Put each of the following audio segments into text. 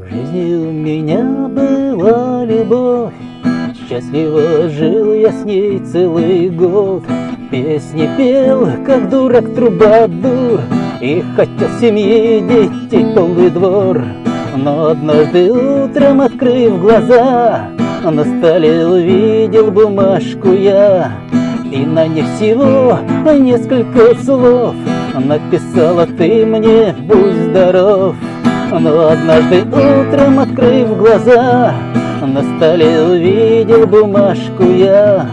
В жизни у меня была любовь, Счастливо жил я с ней целый год. Песни пел, как дурак трубадур, И хотел семьи, детей полный двор. Но однажды утром, открыв глаза, На столе увидел бумажку я, И на ней всего несколько слов Написала ты мне, будь здоров. Но однажды утром, открыв глаза, На столе увидел бумажку я,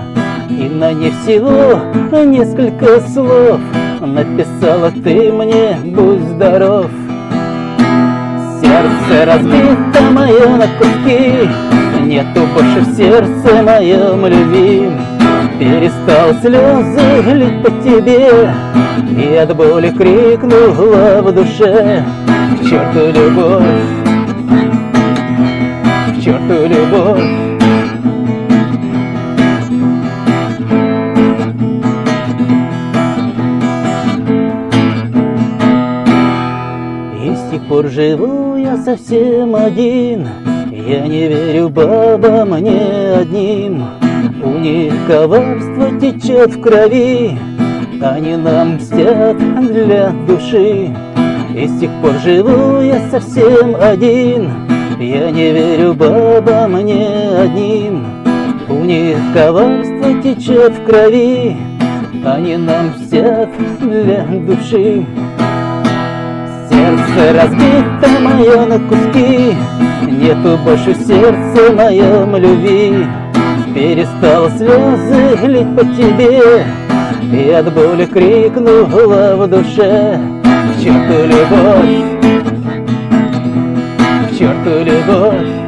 И на ней всего несколько слов Написала ты мне, будь здоров. Сердце разбито мое на куски, Нету больше в сердце моем любви. Перестал слезы лить по тебе, И от боли крикнула в душе К черту любовь, к черту любовь. И с тех пор живу я совсем один, Я не верю бабам мне одним. У них коварство течет в крови, Они нам мстят для души. И с тех пор живу я совсем один, Я не верю бабам мне одним. У них коварство течет в крови, Они нам мстят для души. Сердце разбито мое на куски, Нету больше в сердце моем любви. Перестал слезы лить по тебе, И от боли крикнула в душе. К черту любовь, к черту любовь.